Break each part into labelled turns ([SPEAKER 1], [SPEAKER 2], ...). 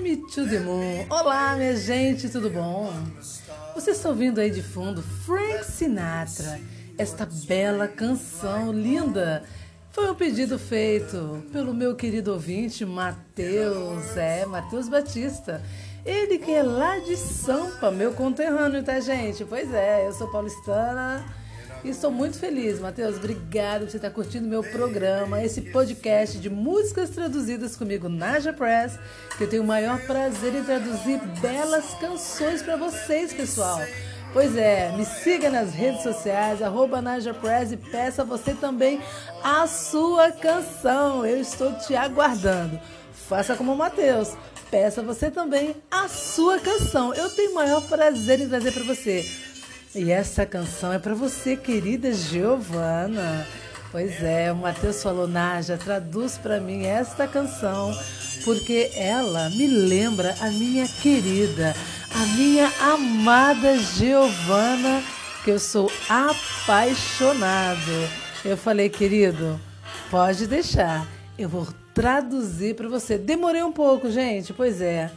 [SPEAKER 1] Me to the Moon. Olá, minha gente, tudo bom? Você está ouvindo aí de fundo Frank Sinatra, esta bela canção linda. Foi um pedido feito pelo meu querido ouvinte Matheus, é, Matheus Batista. Ele que é lá de Sampa, meu conterrâneo, tá, gente? Pois é, eu sou paulistana e estou muito feliz, Matheus. Obrigado por você estar curtindo meu programa, esse podcast de músicas traduzidas comigo, Naja Press, que eu tenho o maior prazer em traduzir belas canções para vocês, pessoal. Pois é, me siga nas redes sociais, arroba e peça você também a sua canção. Eu estou te aguardando. Faça como o Matheus. Peça você também a sua canção. Eu tenho o maior prazer em trazer para você. E essa canção é para você, querida Giovana. Pois é, o Matheus falou, Naja, traduz para mim esta canção, porque ela me lembra a minha querida, a minha amada Giovana, que eu sou apaixonado. Eu falei, querido, pode deixar, eu vou traduzir para você. Demorei um pouco, gente, pois é.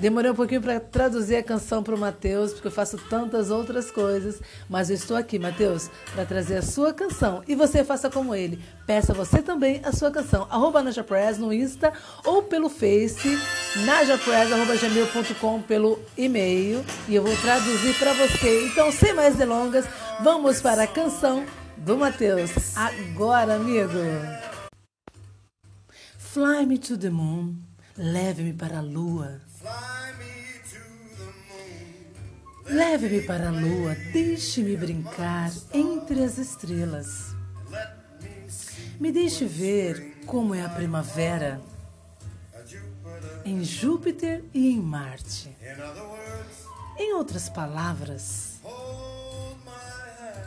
[SPEAKER 1] Demorei um pouquinho para traduzir a canção para o Matheus, porque eu faço tantas outras coisas. Mas eu estou aqui, Matheus, para trazer a sua canção. E você faça como ele. Peça você também a sua canção. Arroba Najapress no Insta ou pelo Face, najapress.gmail.com pelo e-mail. E eu vou traduzir para você. Então, sem mais delongas, vamos para a canção do Matheus. Agora, amigo. Fly me to the moon. Leve-me para a lua. Leve-me para a lua, deixe-me brincar entre as estrelas. Me deixe ver como é a primavera em Júpiter e em Marte. Em outras palavras,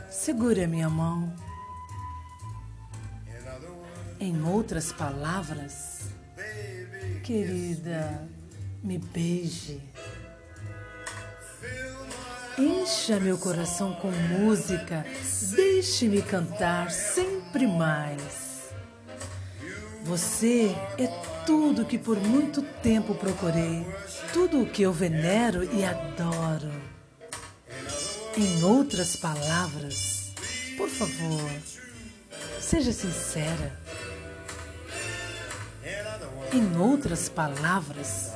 [SPEAKER 1] segure a minha mão. Em outras palavras, querida, me beije. Encha meu coração com música, deixe-me cantar sempre mais. Você é tudo que por muito tempo procurei, tudo o que eu venero e adoro. Em outras palavras, por favor, seja sincera. Em outras palavras,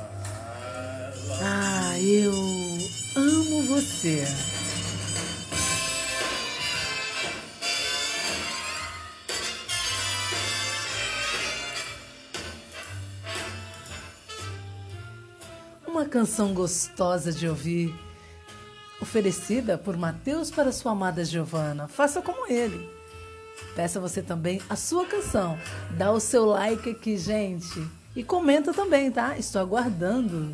[SPEAKER 1] ah, eu amo você. Uma canção gostosa de ouvir, oferecida por Mateus para sua amada Giovana. Faça como ele. Peça você também a sua canção. Dá o seu like aqui, gente. E comenta também, tá? Estou aguardando.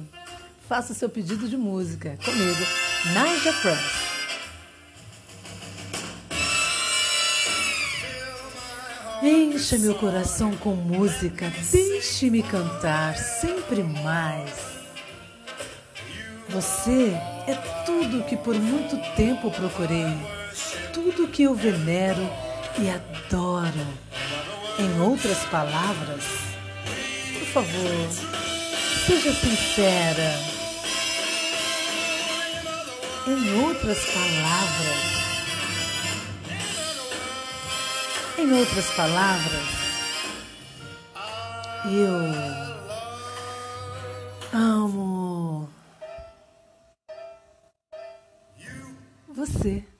[SPEAKER 1] Faça seu pedido de música comigo, Naja Press. Encha meu coração com música, deixe-me cantar sempre mais. Você é tudo que por muito tempo procurei, tudo que eu venero e adoro. Em outras palavras, favor, seja sincera. Em outras palavras, em outras palavras, eu amo você.